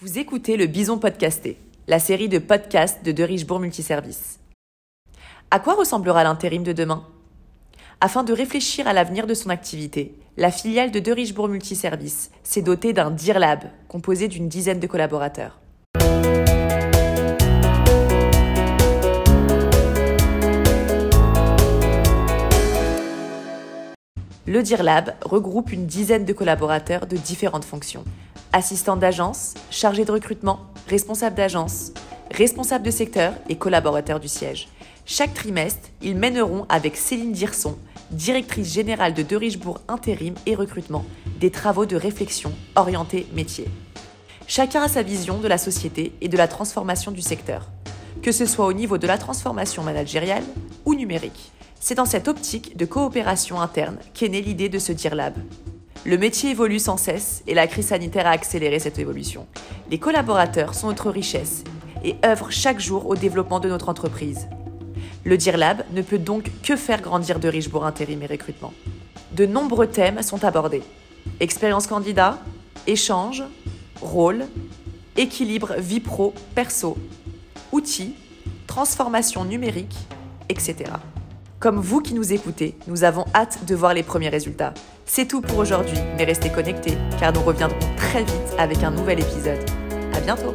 Vous écoutez le Bison Podcasté, la série de podcasts de De Richebourg Multiservice. À quoi ressemblera l'intérim de demain? Afin de réfléchir à l'avenir de son activité, la filiale de De Richebourg Multiservice s'est dotée d'un Dear Lab composé d'une dizaine de collaborateurs. Le Dear Lab regroupe une dizaine de collaborateurs de différentes fonctions. Assistants d'agence, chargés de recrutement, responsables d'agence, responsables de secteur et collaborateurs du siège. Chaque trimestre, ils mèneront avec Céline Dirson, directrice générale de De Richebourg Intérim et Recrutement, des travaux de réflexion orientés métier. Chacun a sa vision de la société et de la transformation du secteur, que ce soit au niveau de la transformation managériale ou numérique. C'est dans cette optique de coopération interne qu'est née l'idée de ce Dear Lab. Le métier évolue sans cesse et la crise sanitaire a accéléré cette évolution. Les collaborateurs sont notre richesse et œuvrent chaque jour au développement de notre entreprise. Le Dear Lab ne peut donc que faire grandir de Richebourg Intérim et Recrutement. De nombreux thèmes sont abordés. Expérience candidat, échange, rôle, équilibre vie pro-perso, outils, transformation numérique, etc. Comme vous qui nous écoutez, nous avons hâte de voir les premiers résultats. C'est tout pour aujourd'hui, mais restez connectés car nous reviendrons très vite avec un nouvel épisode. À bientôt!